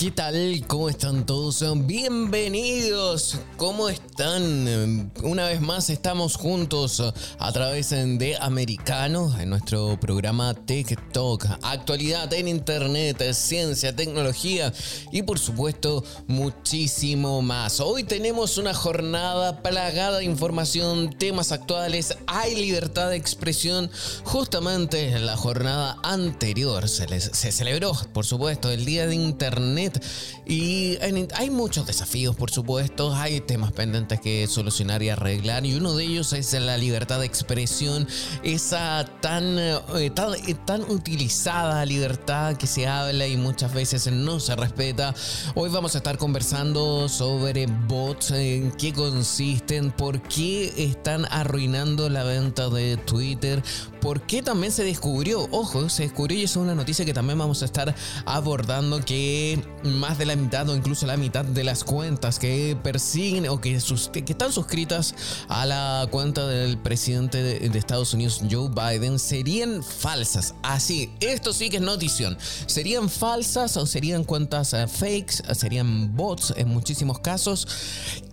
¿Qué tal? ¿Cómo están todos? Bienvenidos. ¿Cómo están? Una vez más estamos juntos a través de Americano en nuestro programa Talk. Actualidad en Internet, ciencia, tecnología y por supuesto muchísimo más. Hoy tenemos una jornada plagada de información, temas actuales, hay libertad de expresión. Justamente en la jornada anterior se, se celebró, por supuesto, el Día de Internet y hay muchos desafíos, por supuesto, hay temas pendientes que solucionar y arreglar. Y uno de ellos es la libertad de expresión, esa tan, eh, tan, eh, tan utilizada libertad que se habla y muchas veces no se respeta. Hoy vamos a estar conversando sobre bots, en qué consisten, por qué están arruinando la venta de Twitter, por qué también se descubrió, ojo, se descubrió y es una noticia que también vamos a estar abordando que más de la mitad o incluso la mitad de las cuentas que persiguen o que, están suscritas a la cuenta del presidente de, Estados Unidos, Joe Biden, serían falsas. Así, esto sí que es notición. ¿Serían falsas o serían cuentas eh, fakes? ¿Serían bots en muchísimos casos?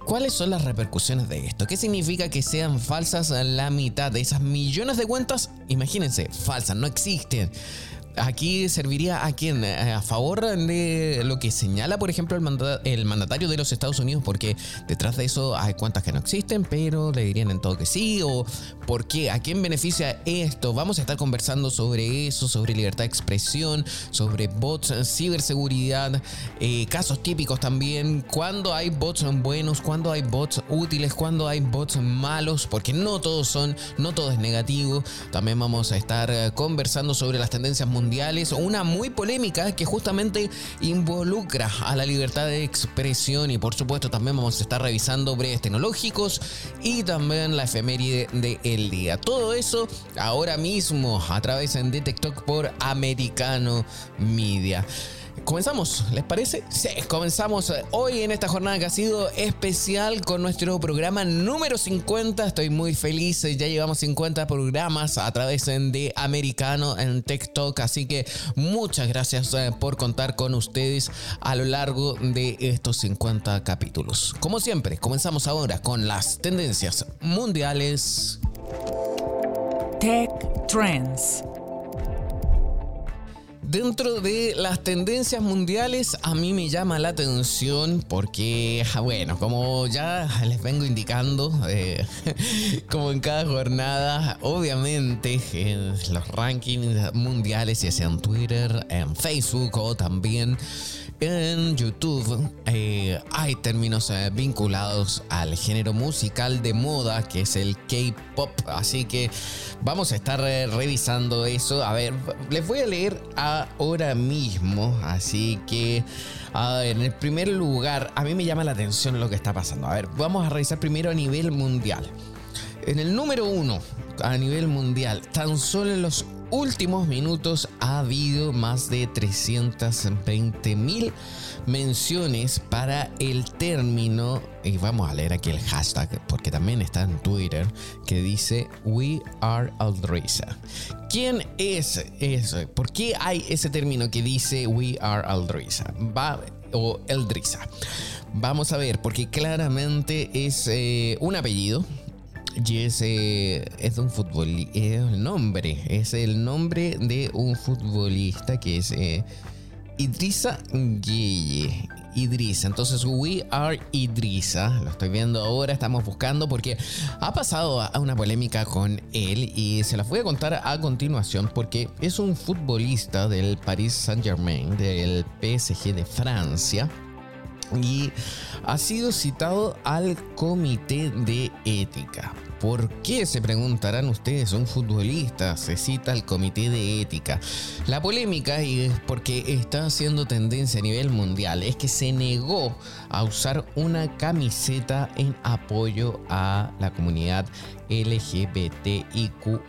¿Cuáles son las repercusiones de esto? ¿Qué significa que sean falsas la mitad de esas millones de cuentas? Imagínense, falsas, no existen aquí serviría a quién? Eh, a favor de lo que señala, por ejemplo, el, mandatario de los Estados Unidos, porque detrás de eso hay cuentas que no existen, pero le dirían en todo que sí, o por qué, a quién beneficia esto. Vamos a estar conversando sobre eso, sobre libertad de expresión, sobre bots, ciberseguridad, eh, casos típicos también, cuando hay bots buenos, cuando hay bots útiles, cuando hay bots malos, porque no todos son, no todo es negativo. También vamos a estar eh, conversando sobre las tendencias mundiales una muy polémica que justamente involucra a la libertad de expresión y por supuesto también vamos a estar revisando breves tecnológicos y también la efeméride del día. Todo eso ahora mismo a través de TikTok por Americano Media. ¿Comenzamos? ¿Les parece? Sí, comenzamos hoy en esta jornada que ha sido especial con nuestro programa número 50. Estoy muy feliz, ya llevamos 50 programas a través de Americano en TikTok, así que muchas gracias eh, por contar con ustedes a lo largo de estos 50 capítulos. Como siempre, comenzamos ahora con las tendencias mundiales. Tech Trends. Dentro de las tendencias mundiales a mí me llama la atención porque, bueno, como ya les vengo indicando, eh, como en cada jornada, obviamente en los rankings mundiales, ya sea en Twitter, en Facebook o también en YouTube eh, hay términos eh, vinculados al género musical de moda que es el K-pop. Así que vamos a estar eh, revisando eso. A ver, les voy a leer ahora mismo. Así que, en el primer lugar, a mí me llama la atención lo que está pasando. A ver, vamos a revisar primero a nivel mundial. En el número uno, a nivel mundial, tan solo en los últimos minutos ha habido más de 320 mil menciones para el término, y vamos a leer aquí el hashtag, porque también está en Twitter, que dice We are Aldrisa. ¿Quién es eso? ¿Por qué hay ese término que dice We are Aldrisa? Va, o Eldrisa. Vamos a ver, porque claramente es eh, un apellido y ese es de un futbolista, es el nombre, es el nombre de un futbolista que es eh, Idrisa Gueye. Idrisa. Entonces, We Are Idrisa. Lo estoy viendo ahora, estamos buscando porque ha pasado a una polémica con él y se las voy a contar a continuación porque es un futbolista del Paris Saint-Germain, del PSG de Francia y ha sido citado al comité de ética. ¿Por qué se preguntarán ustedes? Un futbolista se cita al comité de ética. La polémica, y es porque está haciendo tendencia a nivel mundial, es que se negó a usar una camiseta en apoyo a la comunidad LGBTIQ.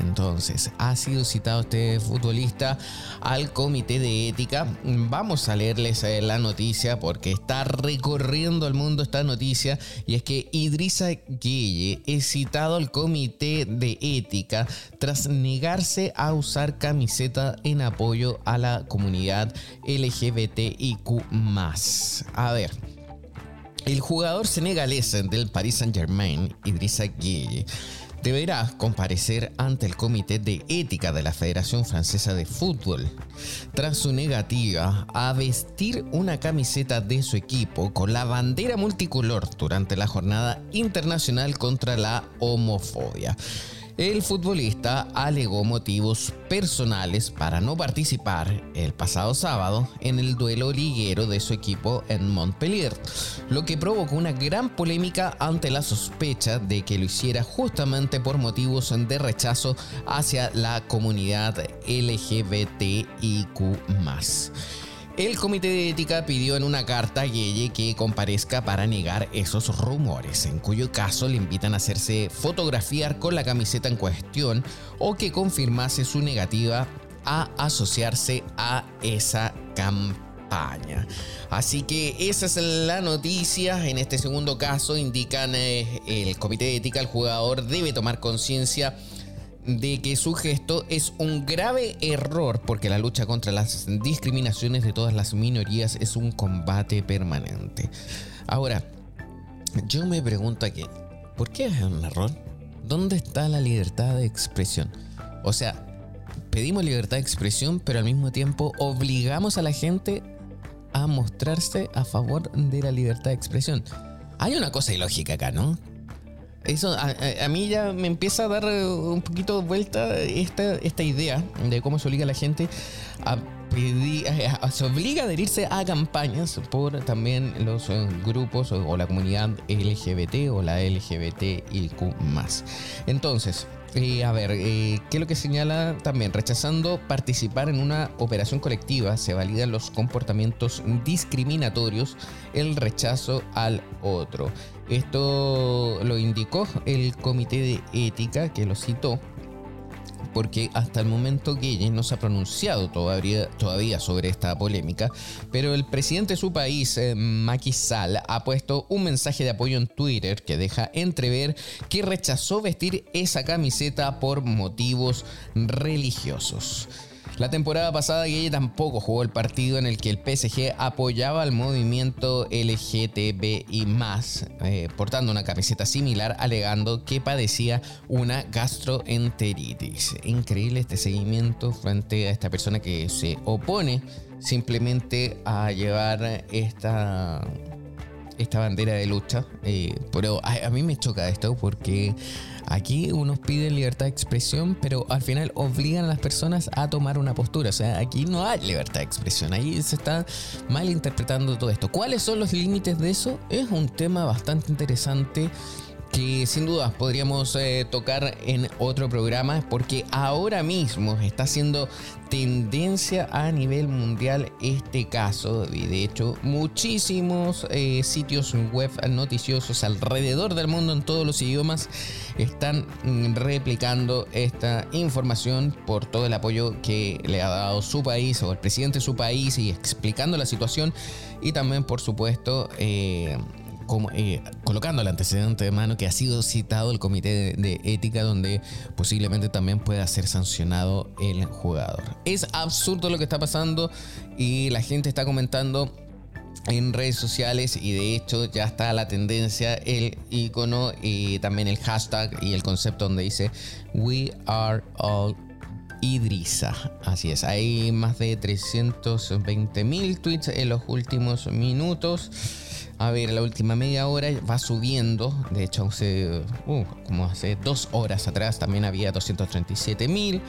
Entonces, ha sido citado este futbolista al comité de ética. Vamos a leerles eh, la noticia porque está recorriendo el mundo esta noticia y es que Idrisa Gueye es citado al comité de ética tras negarse a usar camiseta en apoyo a la comunidad LGBTIQ. A ver. El jugador senegalés del Paris Saint-Germain, Idrissa Gueye, deberá comparecer ante el Comité de Ética de la Federación Francesa de Fútbol tras su negativa a vestir una camiseta de su equipo con la bandera multicolor durante la Jornada Internacional contra la Homofobia. El futbolista alegó motivos personales para no participar el pasado sábado en el duelo liguero de su equipo en Montpellier, lo que provocó una gran polémica ante la sospecha de que lo hiciera justamente por motivos de rechazo hacia la comunidad LGBTIQ. El comité de ética pidió en una carta a Yeye que comparezca para negar esos rumores, en cuyo caso le invitan a hacerse fotografiar con la camiseta en cuestión o que confirmase su negativa a asociarse a esa campaña. Así que esa es la noticia. En este segundo caso indican eh, el comité de ética, el jugador debe tomar conciencia de que su gesto es un grave error porque la lucha contra las discriminaciones de todas las minorías es un combate permanente. Ahora, yo me pregunto aquí, ¿por qué es un error? ¿Dónde está la libertad de expresión? O sea, pedimos libertad de expresión, pero al mismo tiempo obligamos a la gente a mostrarse a favor de la libertad de expresión. Hay una cosa ilógica acá, ¿no? Eso a, mí ya me empieza a dar eh, un poquito de vuelta esta, esta idea de cómo se obliga a la gente a pedir, se obliga a adherirse a campañas por también los eh, grupos o, la comunidad LGBT o la LGBTIQ. Entonces, a ver, eh, ¿qué es lo que señala también? Rechazando participar en una operación colectiva, se validan los comportamientos discriminatorios, el rechazo al otro. Esto lo indicó el comité de ética que lo citó porque hasta el momento Gueye no se ha pronunciado todavía, todavía, sobre esta polémica, pero el presidente de su país, eh, Macky Sall, ha puesto un mensaje de apoyo en Twitter que deja entrever que rechazó vestir esa camiseta por motivos religiosos. La temporada pasada Gueye tampoco jugó el partido en el que el PSG apoyaba al movimiento LGTBI+, eh, portando una camiseta similar alegando que padecía una gastroenteritis. Increíble este seguimiento frente a esta persona que se opone simplemente a llevar esta esta bandera de lucha. Eh, pero a, mí me choca esto porque aquí unos piden libertad de expresión, pero al final obligan a las personas a tomar una postura. O sea, aquí no hay libertad de expresión. Ahí se está mal interpretando todo esto. ¿Cuáles son los límites de eso? Es un tema bastante interesante que sin duda podríamos eh, tocar en otro programa porque ahora mismo está siendo tendencia a nivel mundial este caso. Y de hecho muchísimos eh, sitios web noticiosos alrededor del mundo en todos los idiomas están mm, replicando esta información por todo el apoyo que le ha dado su país o el presidente de su país y explicando la situación. Y también por supuesto eh, eh, colocando el antecedente de mano que ha sido citado el comité de, ética donde posiblemente también pueda ser sancionado el jugador. Es absurdo lo que está pasando y la gente está comentando en redes sociales y de hecho ya está la tendencia, el icono y también el hashtag y el concepto donde dice We are all Idrisa. Así es, hay más de 320 mil tweets en los últimos minutos. A ver, la última media hora va subiendo. De hecho, hace, uh, como hace dos horas atrás también había 237 mil.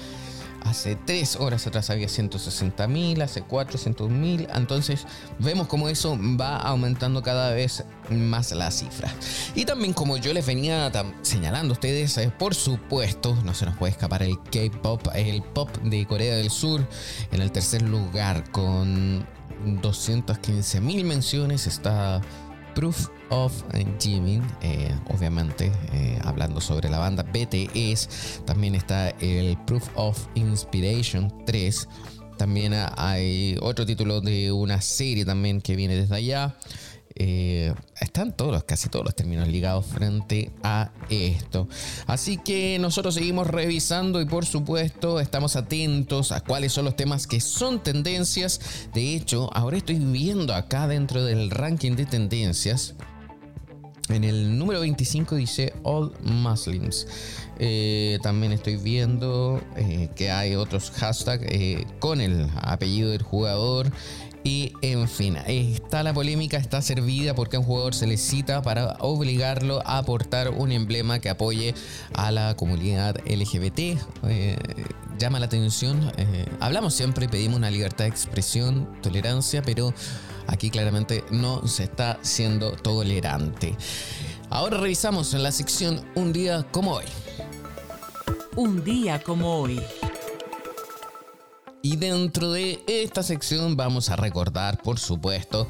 Hace tres horas atrás había 160 mil, hace 400 mil. Entonces vemos como eso va aumentando cada vez más la cifra. Y también como yo les venía señalando a ustedes, eh, por supuesto, no se nos puede escapar el K-Pop, el pop de Corea del Sur en el tercer lugar con 215 mil menciones. Está Proof of Jimin, eh, obviamente eh, hablando sobre la banda BTS, también está el Proof of Inspiration 3, también hay otro título de una serie también que viene desde allá. Eh, están todos, casi todos los términos ligados frente a esto. Así que nosotros seguimos revisando y por supuesto estamos atentos a cuáles son los temas que son tendencias. De hecho, ahora estoy viendo acá dentro del ranking de tendencias. En el número 25 dice All Muslims. Eh, también estoy viendo eh, que hay otros hashtags con el apellido del jugador. Y en fin, está la polémica, está servida porque a un jugador se le cita para obligarlo a aportar un emblema que apoye a la comunidad LGBT. Eh, llama la atención. Eh, hablamos siempre pedimos una libertad de expresión, tolerancia, pero aquí claramente no se está siendo tolerante. Ahora revisamos en la sección Un día como hoy. Un día como hoy. Y dentro de esta sección vamos a recordar, por supuesto,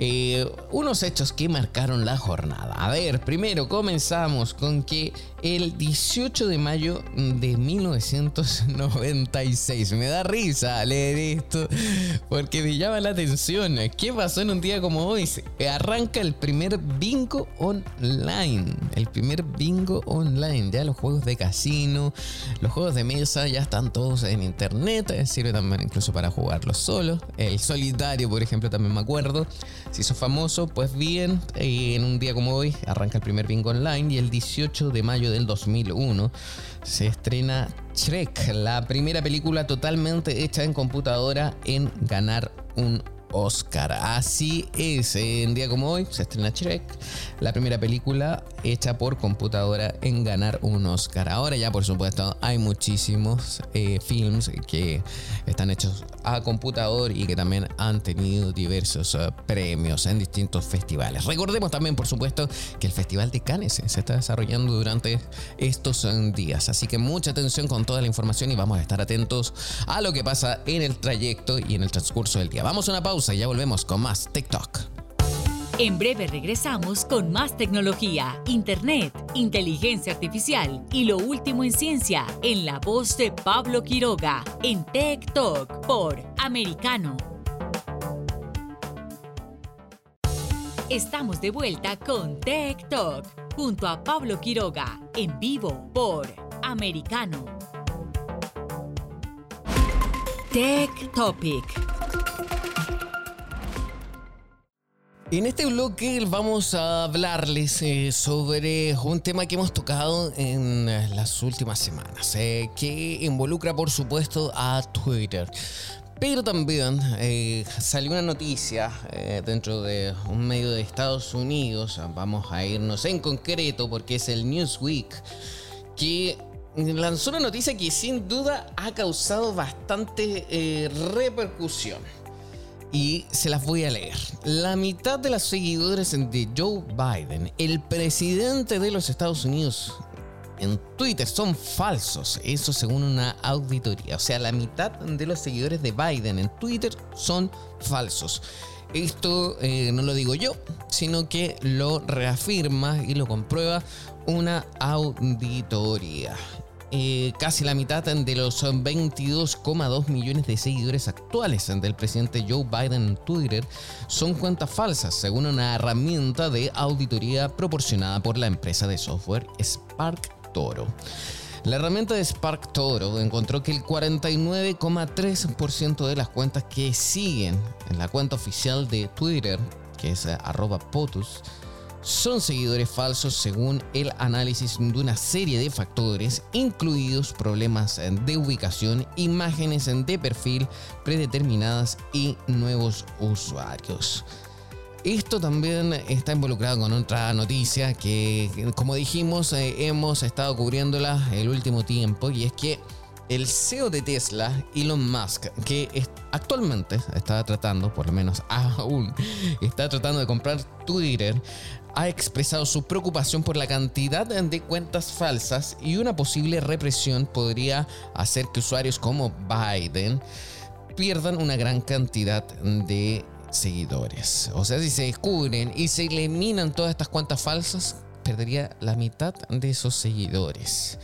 eh, unos hechos que marcaron la jornada. A ver, primero comenzamos con que el 18 de mayo de 1996. Me da risa leer esto porque me llama la atención. ¿Qué pasó en un día como hoy? Arranca el primer bingo online. El primer bingo online. Ya los juegos de casino, los juegos de mesa ya están todos en internet. Sirve también incluso para jugarlos solos. El solitario, por ejemplo, también me acuerdo. Si hizo famoso, pues bien, eh, en un día como hoy arranca el primer bingo online y el 18 de mayo del 2001 se estrena Shrek, la primera película totalmente hecha en computadora en ganar un Oscar. Así es, en día como hoy se estrena Shrek, la primera película hecha por computadora en ganar un Oscar. Ahora ya por supuesto hay muchísimos eh, films que están hechos a computador y que también han tenido diversos eh, premios en distintos festivales. Recordemos también por supuesto que el Festival de Cannes se está desarrollando durante estos eh, días. Así que mucha atención con toda la información y vamos a estar atentos a lo que pasa en el trayecto y en el transcurso del día. Vamos a una pausa y ya volvemos con más TikTok. En breve regresamos con más tecnología, internet, inteligencia artificial y lo último en ciencia en la voz de Pablo Quiroga en Tech Talk por Americano. Estamos de vuelta con Tech Talk junto a Pablo Quiroga en vivo por Americano. Tech Topic. En este bloque vamos a hablarles eh, sobre un tema que hemos tocado en las últimas semanas, eh, que involucra por supuesto a Twitter. Pero también eh, salió una noticia dentro de un medio de Estados Unidos, vamos a irnos en concreto porque es el Newsweek, que lanzó una noticia que sin duda ha causado bastante repercusión y se las voy a leer. La mitad de los seguidores de Joe Biden, el presidente de los Estados Unidos, en Twitter son falsos. Eso según una auditoría. O sea, la mitad de los seguidores de Biden en Twitter son falsos. Esto eh, no lo digo yo, sino que lo reafirma y lo comprueba una auditoría. Eh, casi la mitad de los 22,2 millones de seguidores actuales del presidente Joe Biden en Twitter son cuentas falsas, según una herramienta de auditoría proporcionada por la empresa de software Spark Toro. La herramienta de Spark Toro encontró que el 49,3% de las cuentas que siguen en la cuenta oficial de Twitter, que es arroba POTUS, son seguidores falsos según el análisis de una serie de factores, incluidos problemas de ubicación, imágenes de perfil predeterminadas y nuevos usuarios. Esto también está involucrado con otra noticia que, como dijimos, eh, hemos estado cubriéndola el último tiempo y es que el CEO de Tesla, Elon Musk, que actualmente está tratando, por lo menos aún, está tratando de comprar Twitter, ha expresado su preocupación por la cantidad de cuentas falsas y una posible represión podría hacer que usuarios como Biden pierdan una gran cantidad de seguidores. O sea, si se descubren y se eliminan todas estas cuentas falsas, perdería la mitad de esos seguidores.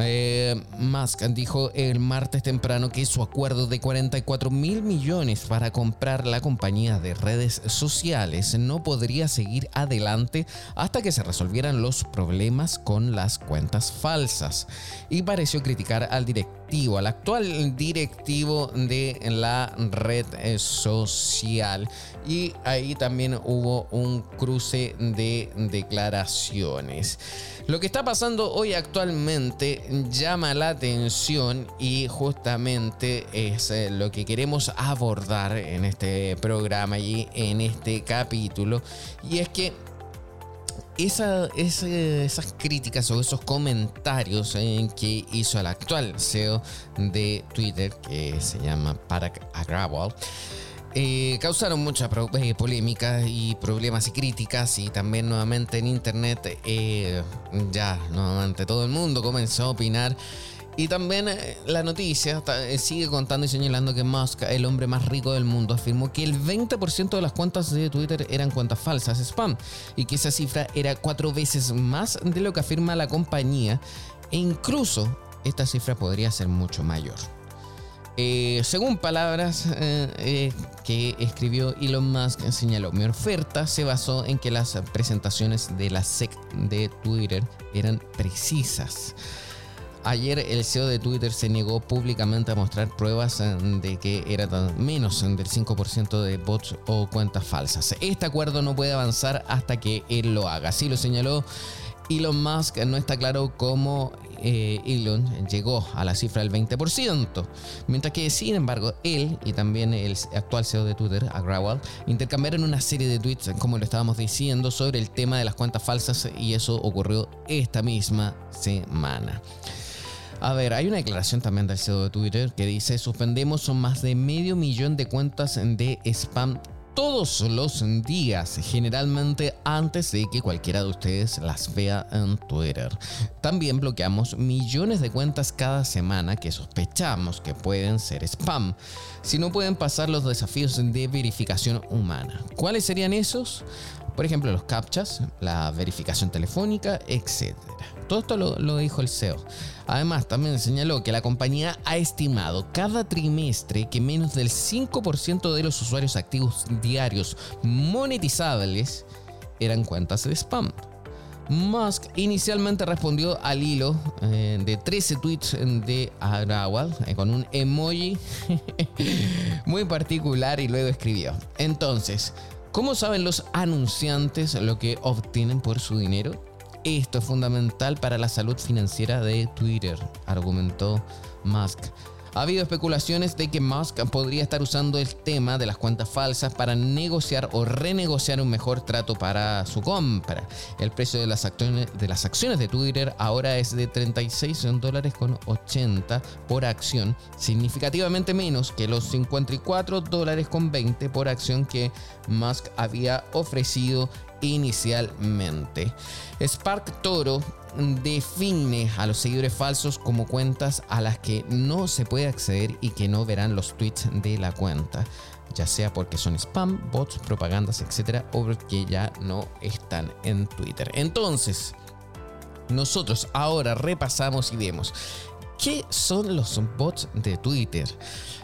Eh, Musk dijo el martes temprano que su acuerdo de 44 mil millones para comprar la compañía de redes sociales no podría seguir adelante hasta que se resolvieran los problemas con las cuentas falsas y pareció criticar al directivo, al actual directivo de la red eh, social y ahí también hubo un cruce de declaraciones. Lo que está pasando hoy actualmente llama la atención y justamente es eh, lo que queremos abordar en este programa y en este capítulo. Y es que esas críticas o esos comentarios que hizo el actual CEO de Twitter, que se llama Parag Agrawal, eh, causaron mucha eh, polémica y problemas y críticas y también nuevamente en internet eh, ya nuevamente todo el mundo comenzó a opinar y también la noticia sigue contando y señalando que Musk, el hombre más rico del mundo, afirmó que el 20% de las cuentas de Twitter eran cuentas falsas, spam, y que esa cifra era cuatro veces más de lo que afirma la compañía e incluso esta cifra podría ser mucho mayor. Eh, según palabras eh, eh, que escribió Elon Musk, señaló, mi oferta se basó en que las presentaciones de la SEC de Twitter eran precisas. Ayer el CEO de Twitter se negó públicamente a mostrar pruebas de que era menos del 5% de bots o cuentas falsas. Este acuerdo no puede avanzar hasta que él lo haga. Así lo señaló Elon Musk. No está claro cómo eh, Elon llegó a la cifra del 20%, mientras que sin embargo él y también el actual CEO de Twitter, Agrawal, intercambiaron una serie de tweets, como lo estábamos diciendo, sobre el tema de las cuentas falsas y eso ocurrió esta misma semana. A ver, hay una declaración también del CEO de Twitter que dice, suspendemos más de medio millón de cuentas de spam todos los días, generalmente antes de que cualquiera de ustedes las vea en Twitter. También bloqueamos millones de cuentas cada semana que sospechamos que pueden ser spam, si no pueden pasar los desafíos de verificación humana. ¿Cuáles serían esos? Por ejemplo, los captchas, la verificación telefónica, etc. Todo esto lo, dijo el CEO. Además, también señaló que la compañía ha estimado cada trimestre que menos del 5% de los usuarios activos diarios monetizables eran cuentas de spam. Musk inicialmente respondió al hilo eh, de 13 tweets de Agrawal eh, con un emoji muy particular y luego escribió. Entonces, ¿cómo saben los anunciantes lo que obtienen por su dinero? Esto es fundamental para la salud financiera de Twitter, argumentó Musk. Ha habido especulaciones de que Musk podría estar usando el tema de las cuentas falsas para negociar o renegociar un mejor trato para su compra. El precio de las acciones de, las acciones de Twitter ahora es de 36 dólares con 80 por acción, significativamente menos que los 54 dólares con 20 por acción que Musk había ofrecido inicialmente. Spark Toro define a los seguidores falsos como cuentas a las que no se puede acceder y que no verán los tweets de la cuenta, ya sea porque son spam, bots, propagandas, etcétera, o porque ya no están en Twitter. Entonces, nosotros ahora repasamos y vemos qué son los bots de Twitter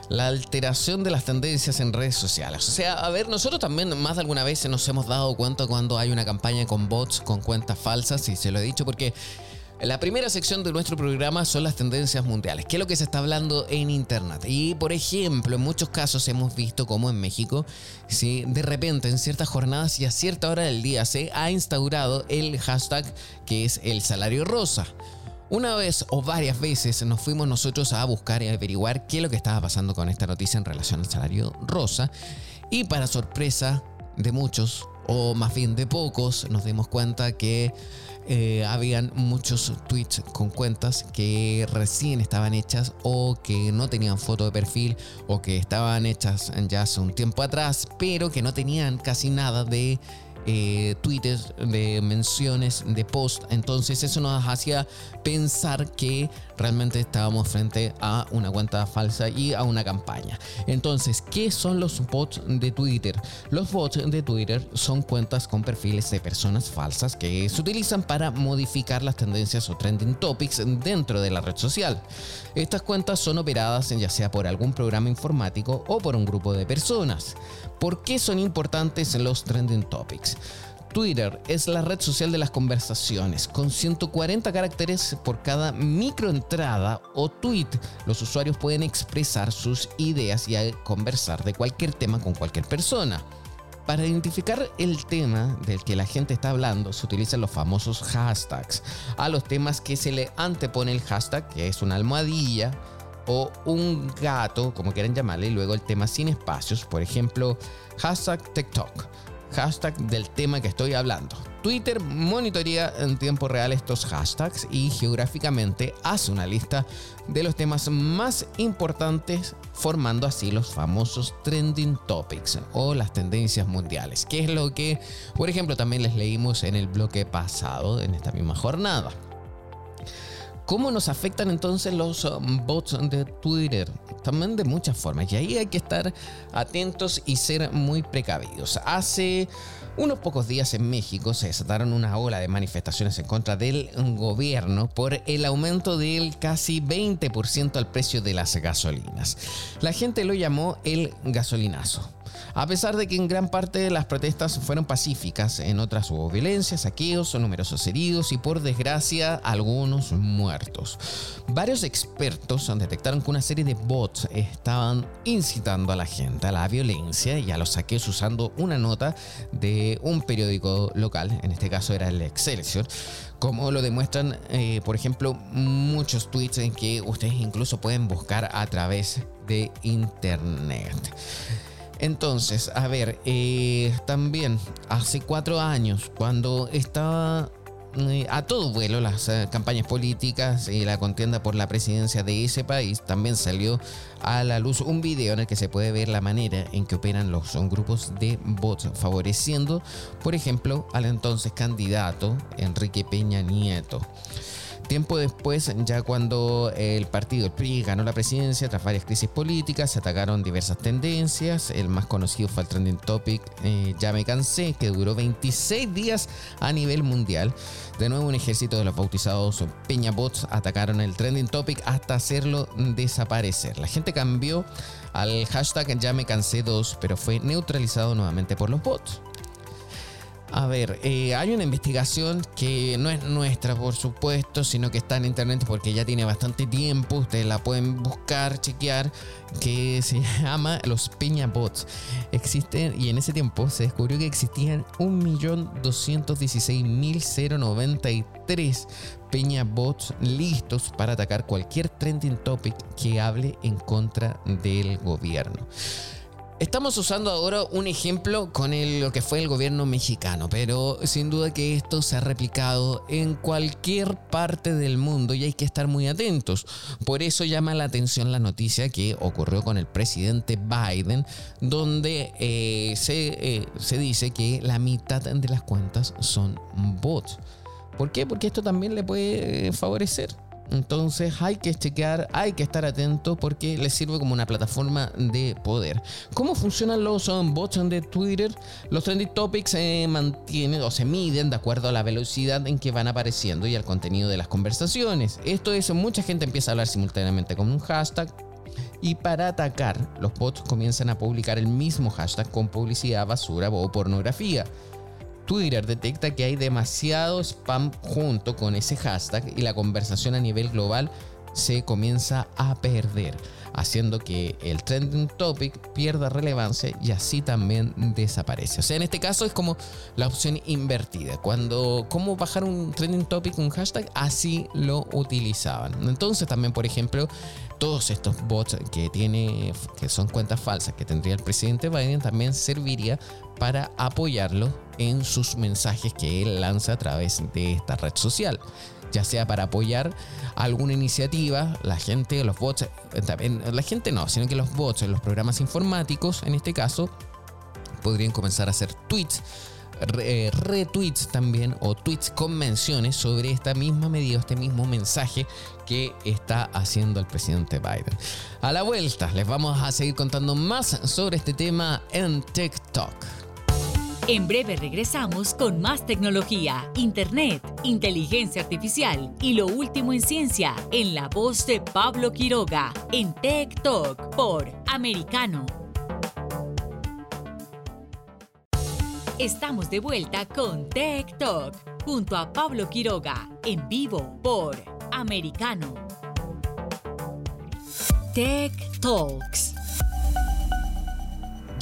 la alteración de las tendencias en redes sociales. O sea, a ver, nosotros también más de alguna vez nos hemos dado cuenta cuando hay una campaña con bots, con cuentas falsas, y se lo he dicho porque La primera sección de nuestro programa son las tendencias mundiales, qué es lo que se está hablando en Internet. Y por ejemplo, en muchos casos hemos visto como en México, si de repente en ciertas jornadas y a cierta hora del día se ha instaurado el hashtag que es el salario rosa. Una vez o varias veces nos fuimos nosotros a buscar y averiguar qué es lo que estaba pasando con esta noticia en relación al salario rosa. Y para sorpresa de muchos, o más bien de pocos, nos dimos cuenta que eh, habían muchos tweets con cuentas que recién estaban hechas o que no tenían foto de perfil o que estaban hechas ya hace un tiempo atrás, pero que no tenían casi nada de eh, twitters, de menciones, de post. Entonces eso nos hacía pensar que realmente estábamos frente a una cuenta falsa y a una campaña. Entonces, ¿qué son los bots de Twitter? Los bots de Twitter son cuentas con perfiles de personas falsas que se utilizan para modificar las tendencias o trending topics dentro de la red social. Estas cuentas son operadas ya sea por algún programa informático o por un grupo de personas. ¿Por qué son importantes los trending topics? Twitter es la red social de las conversaciones, con 140 caracteres por cada microentrada o tweet. Los usuarios pueden expresar sus ideas y conversar de cualquier tema con cualquier persona. Para identificar el tema del que la gente está hablando, se utilizan los famosos hashtags. A los temas que se le antepone el hashtag, que es una almohadilla, o un gato, como quieran llamarle, y luego el tema sin espacios, por ejemplo, hashtag TikTok hashtag del tema que estoy hablando. Twitter monitorea en tiempo real estos hashtags y geográficamente hace una lista de los temas más importantes formando así los famosos trending topics o las tendencias mundiales, que es lo que, por ejemplo, también les leímos en el bloque pasado, en esta misma jornada. ¿Cómo nos afectan entonces los um, bots de Twitter? También de muchas formas. Y ahí hay que estar atentos y ser muy precavidos. Hace unos pocos días en México se desataron una ola de manifestaciones en contra del gobierno por el aumento del casi 20% al precio de las gasolinas. La gente lo llamó el gasolinazo. A pesar de que en gran parte las protestas fueron pacíficas, en otras hubo violencia, saqueos, numerosos heridos y por desgracia algunos muertos. Varios expertos detectaron que una serie de bots estaban incitando a la gente a la violencia y a los saqueos usando una nota de un periódico local, en este caso era el Excelsior, como lo demuestran, eh, por ejemplo, muchos tweets en que ustedes incluso pueden buscar a través de internet. Entonces, a ver, eh, también hace cuatro años, cuando estaba eh, a todo vuelo las eh, campañas políticas y la contienda por la presidencia de ese país, también salió a la luz un video en el que se puede ver la manera en que operan los grupos de bots, favoreciendo, por ejemplo, al entonces candidato Enrique Peña Nieto. Tiempo después, ya cuando el partido, el PRI, ganó la presidencia tras varias crisis políticas, se atacaron diversas tendencias. El más conocido fue el trending topic eh, Ya me cansé, que duró 26 días a nivel mundial. De nuevo, un ejército de los bautizados Peña Bots atacaron el trending topic hasta hacerlo desaparecer. La gente cambió al hashtag Ya me cansé 2, pero fue neutralizado nuevamente por los bots. A ver, eh, hay una investigación que no es nuestra, por supuesto, sino que está en internet porque ya tiene bastante tiempo. Ustedes la pueden buscar, chequear, que se llama los Peña Bots. Existen, y en ese tiempo se descubrió que existían 1.216.093 Peña Bots listos para atacar cualquier trending topic que hable en contra del gobierno. Estamos usando ahora un ejemplo con lo que fue el gobierno mexicano, pero sin duda que esto se ha replicado en cualquier parte del mundo y hay que estar muy atentos. Por eso llama la atención la noticia que ocurrió con el presidente Biden, donde eh, se, eh, se dice que la mitad de las cuentas son bots. ¿Por qué? Porque esto también le puede favorecer. Entonces hay que chequear, hay que estar atento porque les sirve como una plataforma de poder. ¿Cómo funcionan los um, bots de Twitter? Los trending topics se mantienen o se miden de acuerdo a la velocidad en que van apareciendo y al contenido de las conversaciones. Esto es, mucha gente empieza a hablar simultáneamente con un hashtag. Y para atacar, los bots comienzan a publicar el mismo hashtag con publicidad, basura o pornografía. Twitter detecta que hay demasiado spam junto con ese hashtag y la conversación a nivel global se comienza a perder, haciendo que el trending topic pierda relevancia y así también desaparece. O sea, en este caso es como la opción invertida. Cuando, ¿cómo bajar un trending topic, un hashtag? Así lo utilizaban. Entonces también, por ejemplo, todos estos bots que tiene, que son cuentas falsas que tendría el presidente Biden, también serviría para apoyarlo en sus mensajes que él lanza a través de esta red social. Ya sea para apoyar alguna iniciativa, la gente, los bots, la gente no, sino que los bots los programas informáticos, en este caso, podrían comenzar a hacer tweets, eh, retweets también o tweets con menciones sobre esta misma medida, este mismo mensaje que está haciendo el presidente Biden. A la vuelta les vamos a seguir contando más sobre este tema en TikTok. En breve regresamos con más tecnología, internet, inteligencia artificial y lo último en ciencia en la voz de Pablo Quiroga en Tech Talk por Americano. Estamos de vuelta con Tech Talk junto a Pablo Quiroga en vivo por Americano. Tech Talks.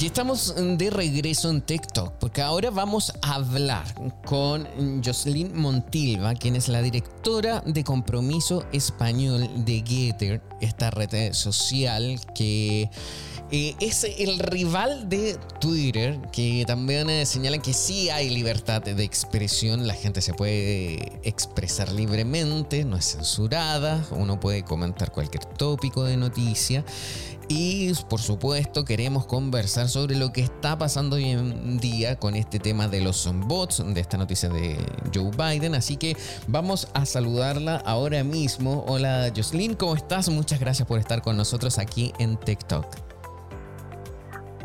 Y estamos de regreso en TikTok, porque ahora vamos a hablar con Jocelyn Montilva, quien es la directora de compromiso español de Getter, esta red social que es el rival de Twitter, que también eh, señala que sí hay libertad de expresión, la gente se puede expresar libremente, no es censurada, uno puede comentar cualquier tópico de noticia. Y por supuesto queremos conversar sobre lo que está pasando hoy en día con este tema de los bots, de esta noticia de Joe Biden. Así que vamos a saludarla ahora mismo. Hola Jocelyn, ¿cómo estás? Muchas gracias por estar con nosotros aquí en TikTok.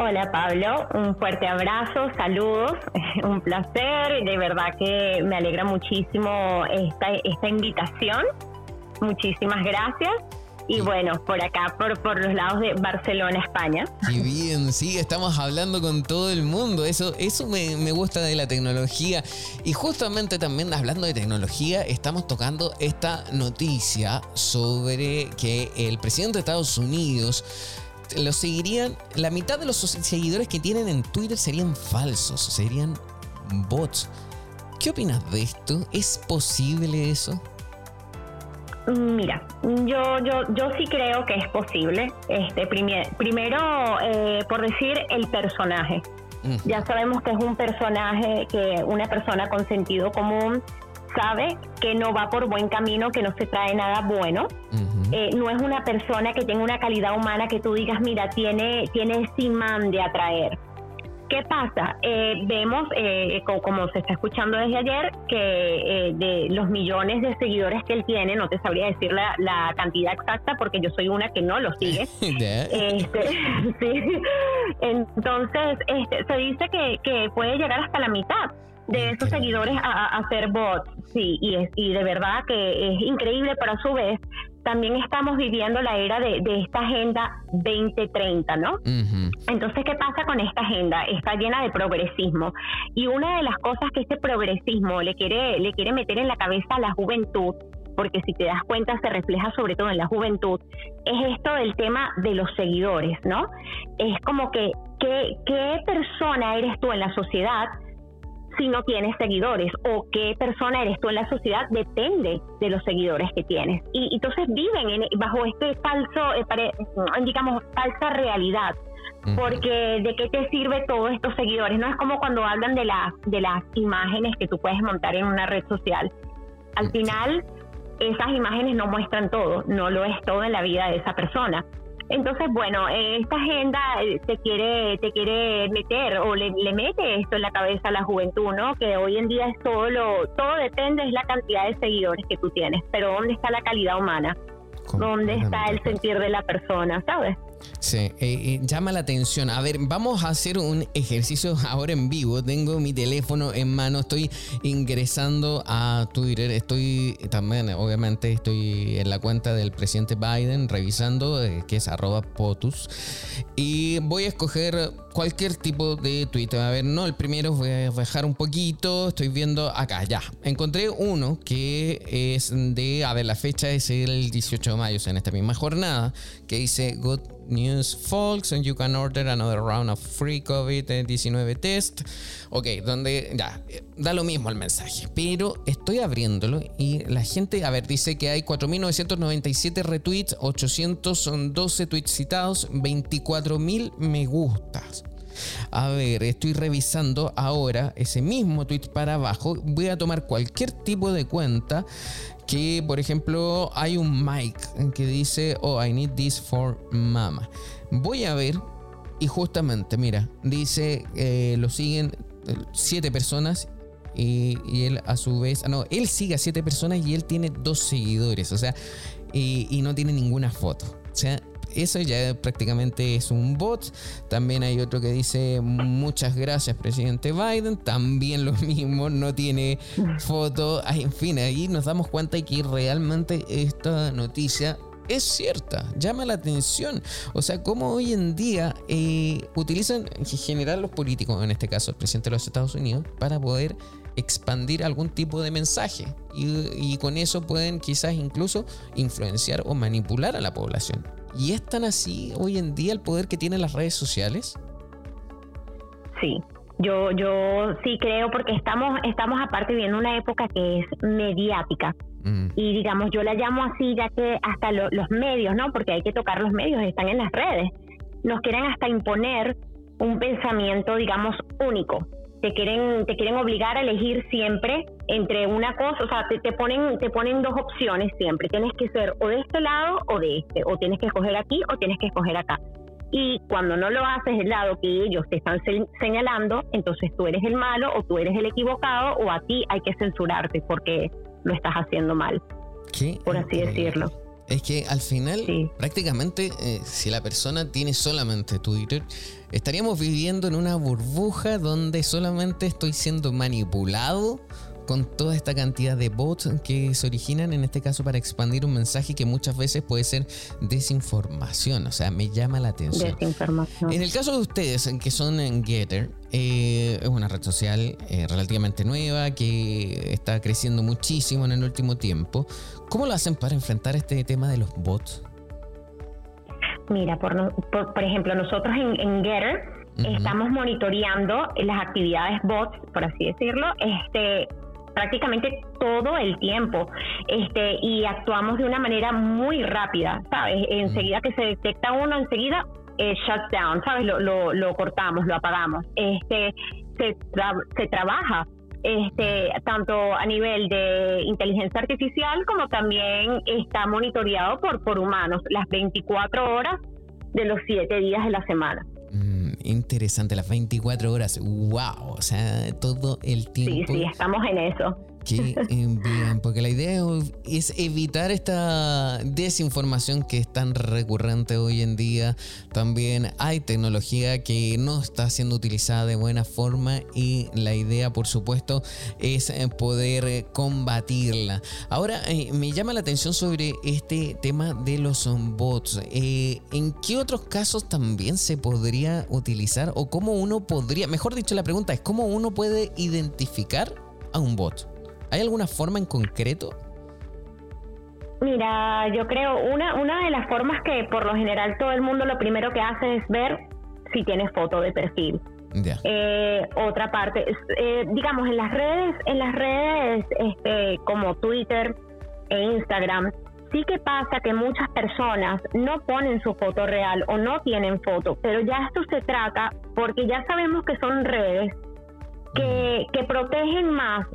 Hola Pablo, un fuerte abrazo, saludos, un placer, de verdad que me alegra muchísimo esta, esta invitación. Muchísimas gracias y bueno, por acá, por, por los lados de Barcelona, España. Qué bien, sí, estamos hablando con todo el mundo. Eso, eso me, me gusta de la tecnología. Y justamente también hablando de tecnología, estamos tocando esta noticia sobre que el presidente de Estados Unidos lo seguirían, la mitad de los seguidores que tienen en Twitter serían falsos, serían bots. ¿Qué opinas de esto? ¿Es posible eso? Mira, yo, yo, yo sí creo que es posible. Este, primero, eh, por decir el personaje. Ya sabemos que es un personaje que una persona con sentido común sabe que no va por buen camino, que no se trae nada bueno. Eh, no es una persona que tenga una calidad humana que tú digas, mira, tiene, tiene ese imán de atraer. ¿Qué pasa? Eh, vemos, eh, como, se está escuchando desde ayer, que eh, de los millones de seguidores que él tiene, no te sabría decir la, cantidad exacta porque yo soy una que no lo sigue. este, sí. Entonces, este, se dice que, que puede llegar hasta la mitad de esos seguidores a, a, ser bots. Sí, y, es, y de verdad que es increíble, pero a su vez también estamos viviendo la era de, esta agenda 2030, ¿no? Entonces, ¿qué pasa con esta agenda? Está llena de progresismo. Y una de las cosas que este progresismo le quiere, le quiere meter en la cabeza a la juventud, porque si te das cuenta se refleja sobre todo en la juventud, es esto del tema de los seguidores, ¿no? Es como que, ¿qué persona eres tú en la sociedad? Si no tienes seguidores o qué persona eres tú en la sociedad depende de los seguidores que tienes. Y entonces viven bajo este falso, eh, digamos, falsa realidad. Porque de qué te sirve todos estos seguidores, no es como cuando hablan de las de las imágenes que tú puedes montar en una red social. Al final esas imágenes no muestran todo, no lo es todo en la vida de esa persona. Entonces, bueno, esta agenda eh, te quiere, te quiere meter o le, mete esto en la cabeza a la juventud, ¿no? Que hoy en día es todo lo, todo depende de la cantidad de seguidores que tú tienes, pero ¿dónde está la calidad humana? ¿Dónde está el sentir de la persona, sabes? Sí, eh, eh, llama la atención. A ver, vamos a hacer un ejercicio ahora en vivo. Tengo mi teléfono en mano, estoy ingresando a Twitter, estoy también, obviamente, estoy en la cuenta del presidente Biden revisando, eh, que es arroba POTUS, y voy a escoger cualquier tipo de tweet. A ver, no, el primero voy a bajar un poquito, estoy viendo acá, ya. Encontré uno que es de, a ver, la fecha es el 18 de mayo, en esta misma jornada, que dice Good News Folks and you can order another round of free COVID-19 test. Ok, donde ya, da lo mismo el mensaje, pero estoy abriéndolo y la gente, a ver, dice que hay 4.997 retweets, 812 tweets citados, 24.000 me gustas. A ver, estoy revisando ahora ese mismo tweet para abajo. Voy a tomar cualquier tipo de cuenta que, por ejemplo, hay un mic que dice, oh, I need this for mama. Voy a ver y justamente, mira, dice, eh, lo siguen eh, siete personas y, él a su vez, ah, no, él sigue a siete personas y él tiene dos seguidores, o sea, y, y no tiene ninguna foto. O sea, eso ya prácticamente es un bot. También hay otro que dice muchas gracias presidente Biden. También lo mismo, no tiene foto. En fin, ahí nos damos cuenta de que realmente esta noticia es cierta, llama la atención. O sea, cómo hoy en día eh, utilizan en general los políticos, en este caso el presidente de los Estados Unidos, para poder expandir algún tipo de mensaje y, y con eso pueden quizás incluso influenciar o manipular a la población. ¿Y es tan así hoy en día el poder que tienen las redes sociales? Sí, yo, yo sí creo porque estamos, estamos aparte viendo una época que es mediática. Mm. Y digamos, yo la llamo así ya que hasta los medios, ¿no? Porque hay que tocar los medios, están en las redes. Nos quieren hasta imponer un pensamiento, digamos, único te quieren te quieren obligar a elegir siempre entre una cosa, o sea, te, ponen te ponen dos opciones siempre, tienes que ser o de este lado o de este, o tienes que escoger aquí o tienes que escoger acá. Y cuando no lo haces del lado que ellos te están señalando, entonces tú eres el malo o tú eres el equivocado o a ti hay que censurarte porque lo estás haciendo mal. Por así decirlo. Es que al final, prácticamente, eh, si la persona tiene solamente Twitter, estaríamos viviendo en una burbuja donde solamente estoy siendo manipulado con toda esta cantidad de bots que se originan en este caso para expandir un mensaje que muchas veces puede ser desinformación. O sea, me llama la atención. Desinformación. En el caso de ustedes, que son en Getter, eh, es una red social eh, relativamente nueva que está creciendo muchísimo en el último tiempo. ¿Cómo lo hacen para enfrentar este tema de los bots? Mira, por, por, ejemplo, nosotros en, Getter estamos monitoreando las actividades bots, por así decirlo, este prácticamente todo el tiempo este y actuamos de una manera muy rápida, ¿sabes? Enseguida que se detecta uno, enseguida eh, shut down, ¿sabes? Lo, lo, lo, cortamos, lo apagamos. Este, se, se trabaja este, tanto a nivel de inteligencia artificial como también está monitoreado por, por humanos las 24 horas de los 7 días de la semana. Mm, interesante, las 24 horas. ¡Wow! O sea, todo el tiempo. Sí, sí, estamos en eso. Qué bien, porque la idea es evitar esta desinformación que es tan recurrente hoy en día. También hay tecnología que no está siendo utilizada de buena forma y la idea, por supuesto, es eh, poder combatirla. Ahora, eh, me llama la atención sobre este tema de los bots. Eh, ¿En qué otros casos también se podría utilizar o cómo uno podría, mejor dicho, la pregunta es cómo uno puede identificar a un bot? ¿Hay alguna forma en concreto? Mira, yo creo una una de las formas que por lo general todo el mundo lo primero que hace es ver si tienes foto de perfil. Eh, otra parte, eh, digamos en las redes, en las redes este, como Twitter e Instagram, sí que pasa que muchas personas no ponen su foto real o no tienen foto, pero ya esto se trata porque ya sabemos que son redes que, que protegen más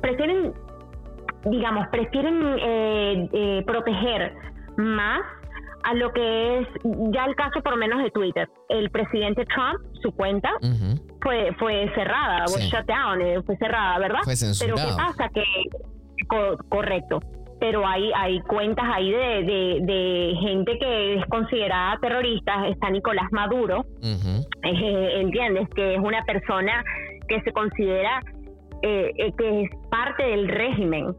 prefieren, digamos, prefieren eh, eh, proteger más a lo que es ya el caso por lo menos de Twitter. El presidente Trump, su cuenta, fue fue cerrada, shut down, eh, fue cerrada, ¿verdad? Fue Pero ¿qué pasa? Que, correcto. pero hay, hay cuentas ahí de, gente que es considerada terrorista. Está Nicolás Maduro, eh, ¿entiendes? Que es una persona que se considera eh, eh, que es parte del régimen.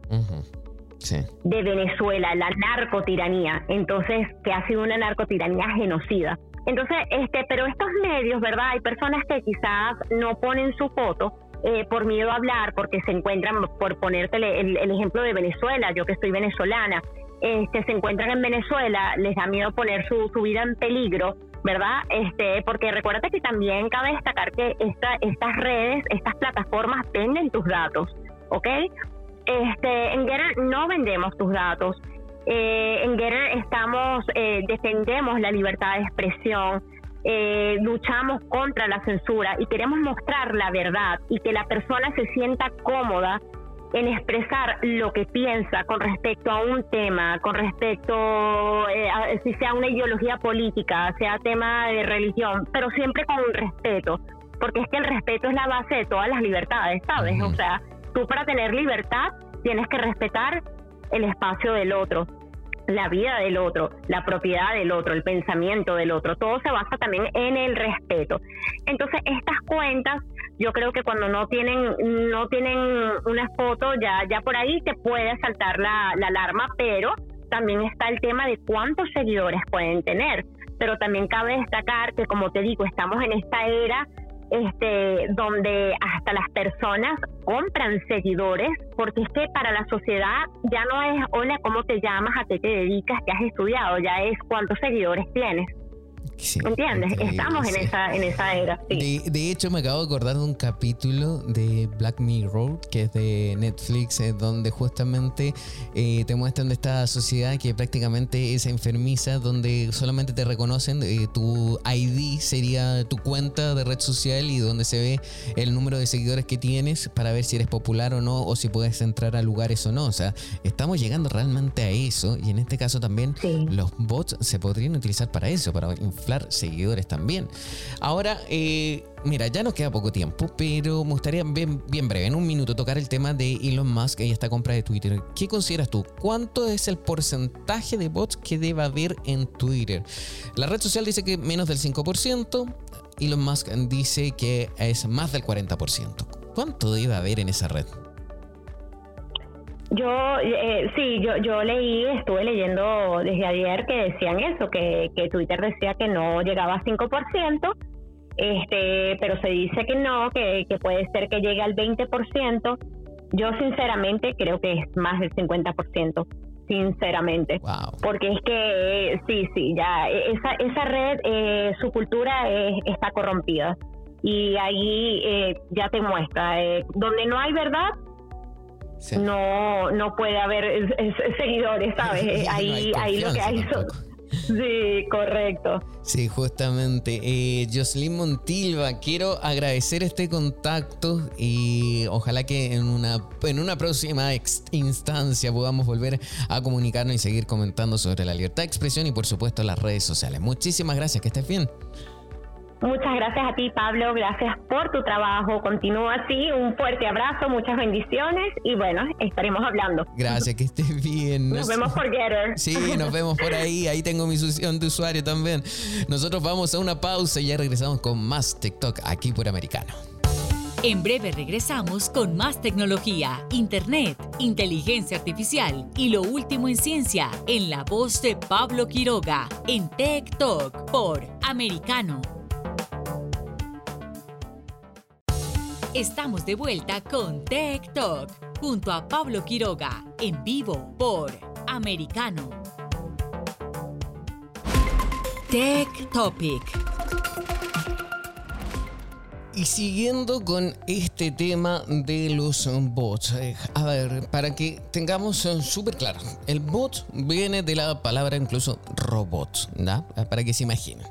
de Venezuela, la narcotiranía, entonces que ha sido una narcotiranía genocida. Entonces, este, pero estos medios, ¿verdad? Hay personas que quizás no ponen su foto eh, por miedo a hablar, porque se encuentran, por ponerte el, ejemplo de Venezuela, yo que estoy venezolana, este, se encuentran en Venezuela, les da miedo poner su, su vida en peligro, ¿verdad? Este, porque recuérdate que también cabe destacar que esta, estas redes, estas plataformas venden tus datos, ¿ok? Este, en Getter no vendemos tus datos. Eh, en Getter estamos, eh, defendemos la libertad de expresión, eh, luchamos contra la censura y queremos mostrar la verdad y que la persona se sienta cómoda en expresar lo que piensa con respecto a un tema, con respecto eh, a si sea una ideología política, sea tema de religión, pero siempre con un respeto, porque es que el respeto es la base de todas las libertades, ¿sabes? O sea, tú para tener libertad tienes que respetar el espacio del otro la vida del otro, la propiedad del otro, el pensamiento del otro, todo se basa también en el respeto. Entonces, estas cuentas, yo creo que cuando no tienen, no tienen una foto, ya, ya por ahí te puede saltar la, la alarma, pero también está el tema de cuántos seguidores pueden tener. Pero también cabe destacar que, como te digo, estamos en esta era este, donde hasta las personas compran seguidores, porque es que para la sociedad ya no es, hola, ¿cómo te llamas? ¿A qué te dedicas? ¿Qué has estudiado? Ya es cuántos seguidores tienes. ¿Entiendes? Estamos en, esa, en esa era. De, hecho, me acabo de acordar de un capítulo de Black Mirror, que es de Netflix, eh, donde justamente eh, te muestran de esta sociedad que prácticamente es enfermiza, donde solamente te reconocen, eh, tu ID sería tu cuenta de red social y donde se ve el número de seguidores que tienes para ver si eres popular o no, o si puedes entrar a lugares o no. O sea, estamos llegando realmente a eso y en este caso también los bots se podrían utilizar para eso, para inflar seguidores también. Ahora, eh, mira, ya nos queda poco tiempo, pero me gustaría bien, breve, en un minuto, tocar el tema de Elon Musk y esta compra de Twitter. ¿Qué consideras tú? ¿Cuánto es el porcentaje de bots que debe haber en Twitter? La red social dice que menos del 5%, Elon Musk dice que es más del 40%. ¿Cuánto debe haber en esa red? Yo, eh, sí, yo, yo leí, estuve leyendo desde ayer que decían eso, que, que Twitter decía que no llegaba a 5%, este, pero se dice que no, que, que puede ser que llegue al 20%. Yo sinceramente creo que es más del 50%, sinceramente. Porque es que, sí, sí, ya, e, esa, esa red, eh, su cultura está corrompida. Y ahí eh, ya te muestra, eh, donde no hay verdad, no no puede haber seguidores, ¿sabes? ahí, ahí lo que hay son... Sí, correcto. Sí, justamente. Eh, Jocelyn Montilva, quiero agradecer este contacto y ojalá que en una, en una próxima instancia podamos volver a comunicarnos y seguir comentando sobre la libertad de expresión y por supuesto las redes sociales. Muchísimas gracias, que estés bien. Muchas gracias a ti, Pablo. Gracias por tu trabajo. Continúa así. Un fuerte abrazo, muchas bendiciones y bueno, estaremos hablando. Gracias, que estés bien. Nos, vemos por Getter. Sí, nos vemos por ahí. Ahí tengo mi sesión de usuario también. Nosotros vamos a una pausa y ya regresamos con más TikTok aquí por Americano. En breve regresamos con más tecnología, internet, inteligencia artificial y lo último en ciencia en la voz de Pablo Quiroga en TikTok por Americano Estamos de vuelta con Tech Talk junto a Pablo Quiroga en vivo por Americano. Tech Topic. Y siguiendo con este tema de los bots, eh, a ver, para que tengamos súper claro, el bot viene de la palabra incluso robot, ¿da? Para que se imaginen.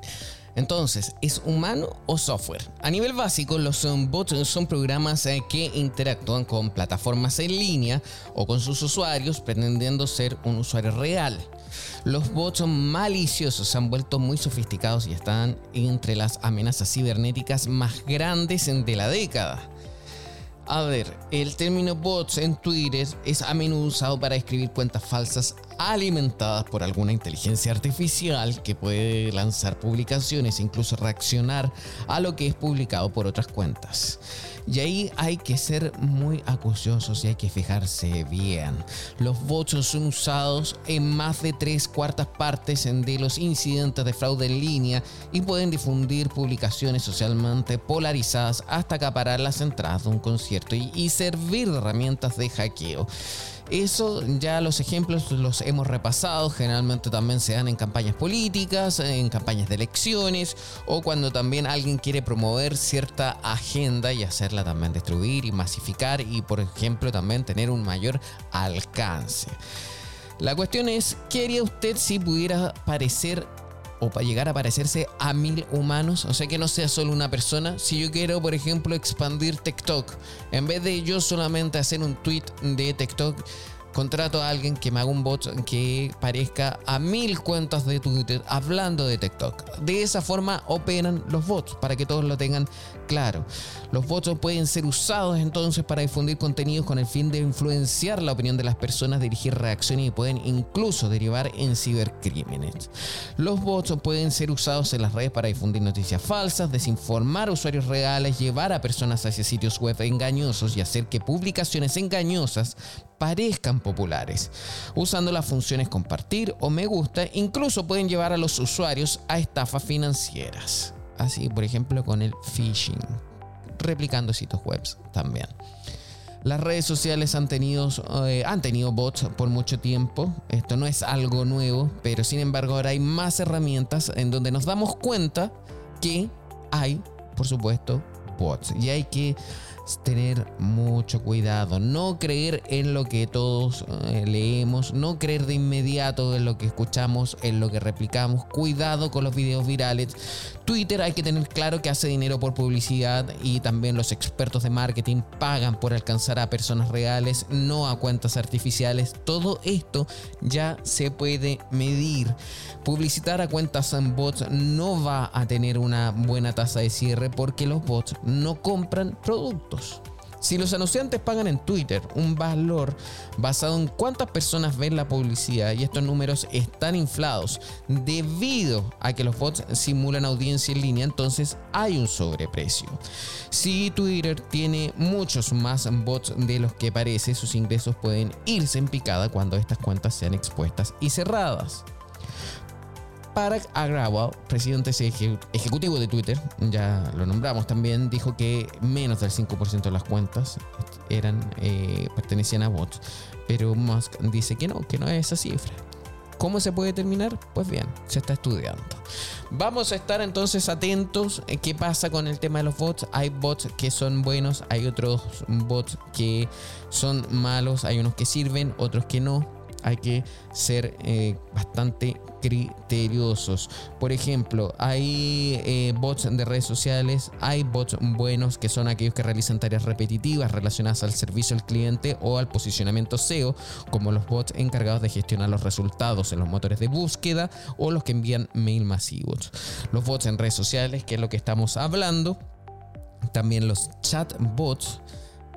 Entonces, ¿es humano o software? A nivel básico, los bots son programas eh, que interactúan con plataformas en línea o con sus usuarios pretendiendo ser un usuario real. Los bots maliciosos se han vuelto muy sofisticados y están entre las amenazas cibernéticas más grandes de la década. A ver, el término bots en Twitter es a menudo usado para describir cuentas falsas alimentadas por alguna inteligencia artificial que puede lanzar publicaciones e incluso reaccionar a lo que es publicado por otras cuentas. Y ahí hay que ser muy acuciosos y hay que fijarse bien. Los bots son usados en más de tres cuartas partes de los incidentes de fraude en línea y pueden difundir publicaciones socialmente polarizadas hasta acaparar las entradas de un concierto y, y servir de herramientas de hackeo. Eso ya los ejemplos los hemos repasado, generalmente también se dan en campañas políticas, en campañas de elecciones o cuando también alguien quiere promover cierta agenda y hacerla también distribuir y masificar y por ejemplo también tener un mayor alcance. La cuestión es, ¿qué haría usted si pudiera parecer o para llegar a parecerse a mil humanos, o sea que no sea solo una persona. Si yo quiero, por ejemplo, expandir TikTok, en vez de yo solamente hacer un tweet de TikTok, contrato a alguien que me haga un bot que parezca a mil cuentas de Twitter hablando de TikTok. De esa forma operan los bots, para que todos lo tengan claro. Los bots pueden ser usados entonces para difundir contenidos con el fin de influenciar la opinión de las personas, dirigir reacciones y pueden incluso derivar en cibercrímenes. Los bots pueden ser usados en las redes para difundir noticias falsas, desinformar usuarios reales, llevar a personas hacia sitios web engañosos y hacer que publicaciones engañosas parezcan populares. Usando las funciones compartir o me gusta, incluso pueden llevar a los usuarios a estafas financieras. Así, por ejemplo, con el phishing, replicando sitios web también. Las redes sociales han tenido, eh, han tenido bots por mucho tiempo. Esto no es algo nuevo, pero sin embargo ahora hay más herramientas en donde nos damos cuenta que hay, por supuesto, bots. Y hay que tener mucho cuidado, no creer en lo que todos eh, leemos, no creer de inmediato en lo que escuchamos, en lo que replicamos, cuidado con los videos virales. Twitter hay que tener claro que hace dinero por publicidad y también los expertos de marketing pagan por alcanzar a personas reales, no a cuentas artificiales. Todo esto ya se puede medir. Publicitar a cuentas en bots no va a tener una buena tasa de cierre porque los bots no compran productos. Si los anunciantes pagan en Twitter un valor basado en cuántas personas ven la publicidad y estos números están inflados debido a que los bots simulan audiencia en línea, entonces hay un sobreprecio. Si Twitter tiene muchos más bots de los que parece, sus ingresos pueden irse en picada cuando estas cuentas sean expuestas y cerradas. Parag Agrawal, presidente ejecutivo de Twitter, ya lo nombramos también, dijo que menos del 5% de las cuentas eran, eh, pertenecían a bots. Pero Musk dice que no, que no es esa cifra. ¿Cómo se puede determinar? Pues bien, se está estudiando. Vamos a estar entonces atentos en qué pasa con el tema de los bots. Hay bots que son buenos, hay otros bots que son malos, hay unos que sirven, otros que no hay que ser eh, bastante criteriosos. Por ejemplo, hay eh, bots de redes sociales, hay bots buenos que son aquellos que realizan tareas repetitivas relacionadas al servicio al cliente o al posicionamiento SEO, como los bots encargados de gestionar los resultados en los motores de búsqueda o los que envían mail masivos. Los bots en redes sociales, que es lo que estamos hablando. También los chatbots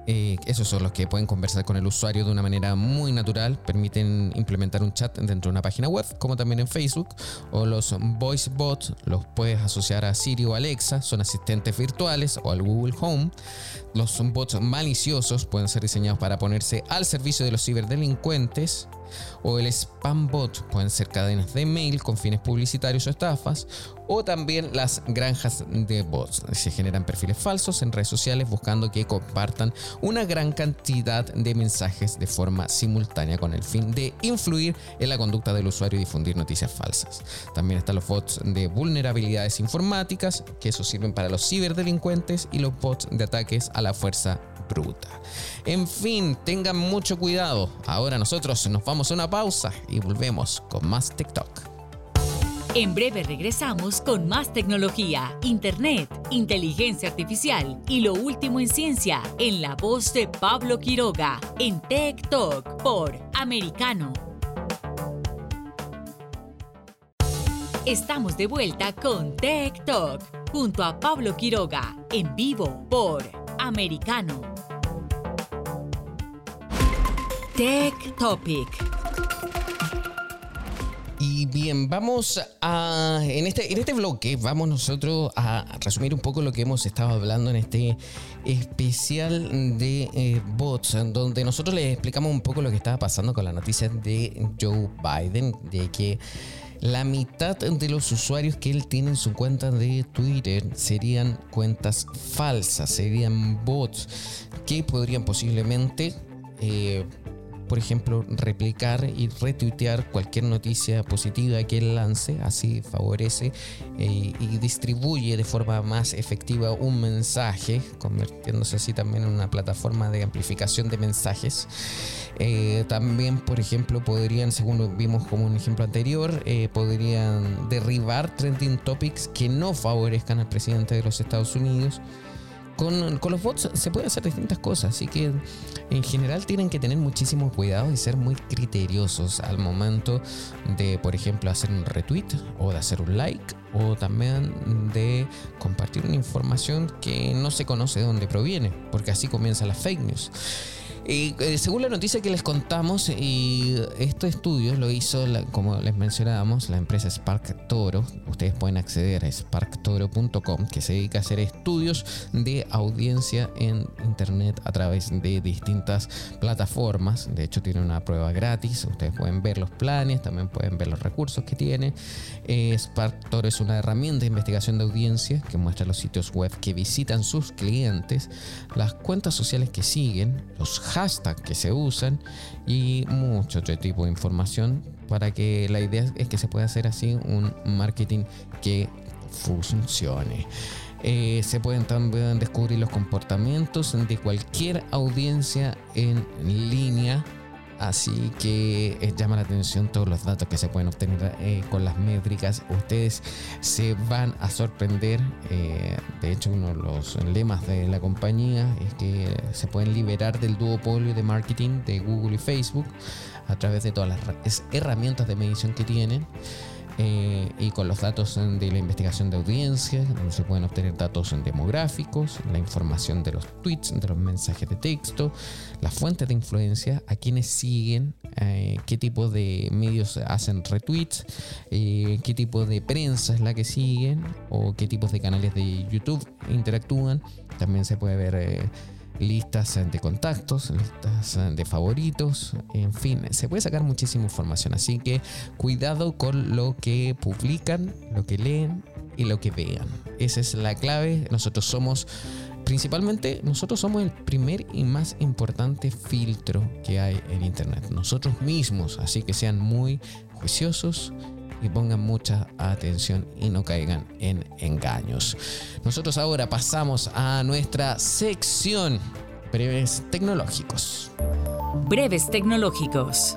eh, esos son los que pueden conversar con el usuario de una manera muy natural, permiten implementar un chat dentro de una página web, como también en Facebook, o los voice bots los puedes asociar a Siri o Alexa, son asistentes virtuales o al Google Home. Los bots maliciosos pueden ser diseñados para ponerse al servicio de los ciberdelincuentes o el spam bot pueden ser cadenas de mail con fines publicitarios o estafas o también las granjas de bots. Se generan perfiles falsos en redes sociales buscando que compartan una gran cantidad de mensajes de forma simultánea con el fin de influir en la conducta del usuario y difundir noticias falsas. También están los bots de vulnerabilidades informáticas, que eso sirven para los ciberdelincuentes y los bots de ataques a la fuerza bruta. En fin, tengan mucho cuidado. Ahora nosotros nos vamos a una pausa y volvemos con más TikTok. En breve regresamos con más tecnología, internet, inteligencia artificial y lo último en ciencia en la voz de Pablo Quiroga en Tech Talk por Americano. Estamos de vuelta con Tech Talk junto a Pablo Quiroga en vivo por americano. Tech Topic. Y bien, vamos a. En este, en este bloque, vamos nosotros a resumir un poco lo que hemos estado hablando en este especial de eh, bots, donde nosotros les explicamos un poco lo que estaba pasando con las noticias de Joe Biden, de que la mitad de los usuarios que él tiene en su cuenta de Twitter serían cuentas falsas, serían bots que podrían posiblemente eh, por ejemplo, replicar y retuitear cualquier noticia positiva que él lance, así favorece eh, y distribuye de forma más efectiva un mensaje, convirtiéndose así también en una plataforma de amplificación de mensajes. Eh, también, por ejemplo, podrían, según vimos como un ejemplo anterior, eh, podrían derribar trending topics que no favorezcan al presidente de los Estados Unidos con, los bots se puede hacer distintas cosas, así que en general tienen que tener muchísimo cuidado y ser muy criteriosos al momento de, por ejemplo, hacer un retweet o de hacer un like o también de compartir una información que no se conoce de dónde proviene, porque así comienza la fake news. Eh, según la noticia que les contamos, y este estudio lo hizo, como les mencionábamos, la empresa Spark Toro. Ustedes pueden acceder a sparktoro.com, que se dedica a hacer estudios de audiencia en Internet a través de distintas plataformas. De hecho, tiene una prueba gratis. Ustedes pueden ver los planes, también pueden ver los recursos que tiene. Eh, Spark Toro es una herramienta de investigación de audiencia que muestra los sitios web que visitan sus clientes, las cuentas sociales que siguen, los hashtags que se usan y mucho otro tipo de información para que la idea es que se pueda hacer así un marketing que funcione. Eh, se pueden también descubrir los comportamientos de cualquier audiencia en línea Así que eh, llama la atención todos los datos que se pueden obtener eh, con las métricas. Ustedes se van a sorprender. Eh, de hecho, uno de los lemas de la compañía es que se pueden liberar del duopolio de marketing de Google y Facebook a través de todas las herramientas de medición que tienen. Eh, y con los datos de la investigación de audiencia, donde se pueden obtener datos demográficos, la información de los tweets, de los mensajes de texto, las fuentes de influencia, a quienes siguen, eh, qué tipo de medios hacen retweets, eh, qué tipo de prensa es la que siguen o qué tipos de canales de YouTube interactúan. También se puede ver listas de contactos, listas de favoritos, en fin, se puede sacar muchísima información, así que cuidado con lo que publican, lo que leen y lo que vean. Esa es la clave, nosotros somos principalmente nosotros somos el primer y más importante filtro que hay en internet, nosotros mismos, así que sean muy juiciosos y pongan mucha atención y no caigan en engaños. Nosotros ahora pasamos a nuestra sección breves tecnológicos. Breves tecnológicos.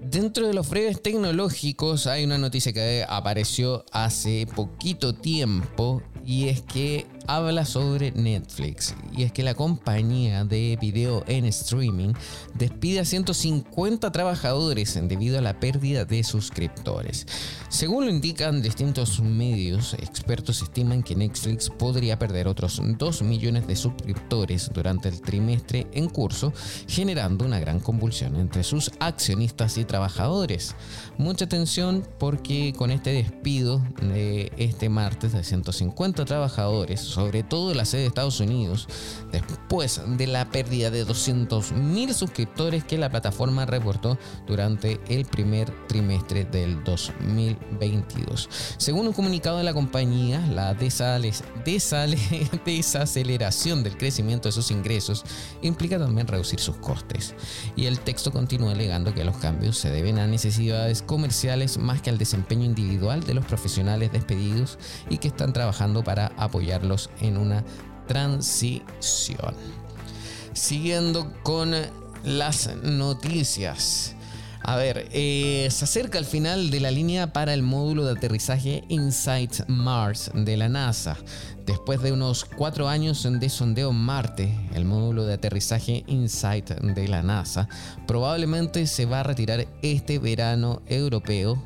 Dentro de los breves tecnológicos hay una noticia que apareció hace poquito tiempo y es que habla sobre Netflix y es que la compañía de video en streaming despide a 150 trabajadores debido a la pérdida de suscriptores. Según lo indican distintos medios, expertos estiman que Netflix podría perder otros 2 millones de suscriptores durante el trimestre en curso, generando una gran convulsión entre sus accionistas y trabajadores. Mucha atención porque con este despido de este martes de 150 trabajadores sobre todo la sede de Estados Unidos, después de la pérdida de 200.000 suscriptores que la plataforma reportó durante el primer trimestre del 2022. Según un comunicado de la compañía, la desaceleración del crecimiento de sus ingresos implica también reducir sus costes. Y el texto continúa alegando que los cambios se deben a necesidades comerciales más que al desempeño individual de los profesionales despedidos y que están trabajando para apoyarlos en un una transición. Siguiendo con las noticias. A ver, eh, se acerca el final de la línea para el módulo de aterrizaje InSight Mars de la NASA. Después de unos cuatro años de sondeo Marte, el módulo de aterrizaje InSight de la NASA probablemente se va a retirar este verano europeo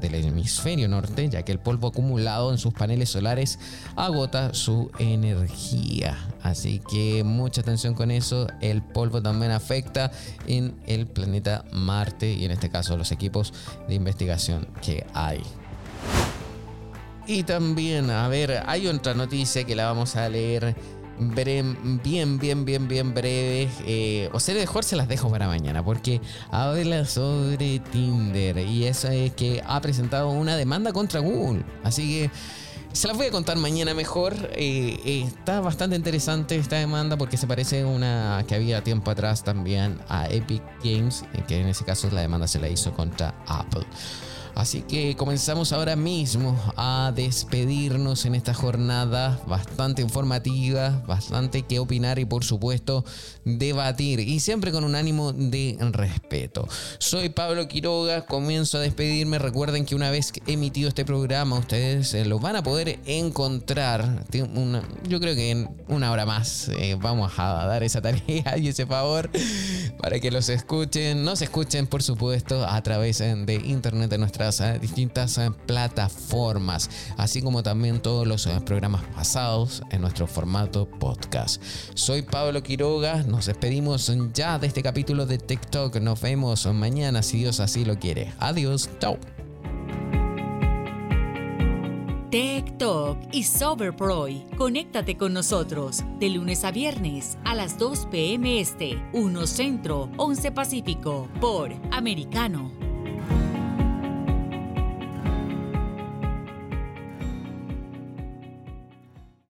del hemisferio norte, ya que el polvo acumulado en sus paneles solares agota su energía. Así que mucha atención con eso. El polvo también afecta en el planeta Marte y en este caso los equipos de investigación que hay. Y también, a ver, hay otra noticia que la vamos a leer bien, bien, bien, bien breve. Eh, o sea, mejor se las dejo para mañana porque habla sobre Tinder y eso es que ha presentado una demanda contra Google. Así que se las voy a contar mañana mejor. Eh, eh, está bastante interesante esta demanda porque se parece a una que había tiempo atrás también a Epic Games, que en ese caso la demanda se la hizo contra Apple. Así que comenzamos ahora mismo a despedirnos en esta jornada bastante informativa, bastante que opinar y por supuesto debatir y siempre con un ánimo de respeto. Soy Pablo Quiroga, comienzo a despedirme. Recuerden que una vez emitido este programa ustedes eh, lo van a poder encontrar. yo creo que en una hora más eh, vamos a dar esa tarea y ese favor para que los escuchen, nos escuchen por supuesto a través eh, de internet de nuestra distintas eh, plataformas, así como también todos los eh, programas pasados en nuestro formato podcast. Soy Pablo Quiroga, nos despedimos ya de este capítulo de TikTok, nos vemos mañana si Dios así lo quiere. Adiós, chao. Talk y Soberproy. Conéctate con nosotros de lunes a viernes a las 2 p.m. Este, 1 Centro, 11 Pacífico, por Americano.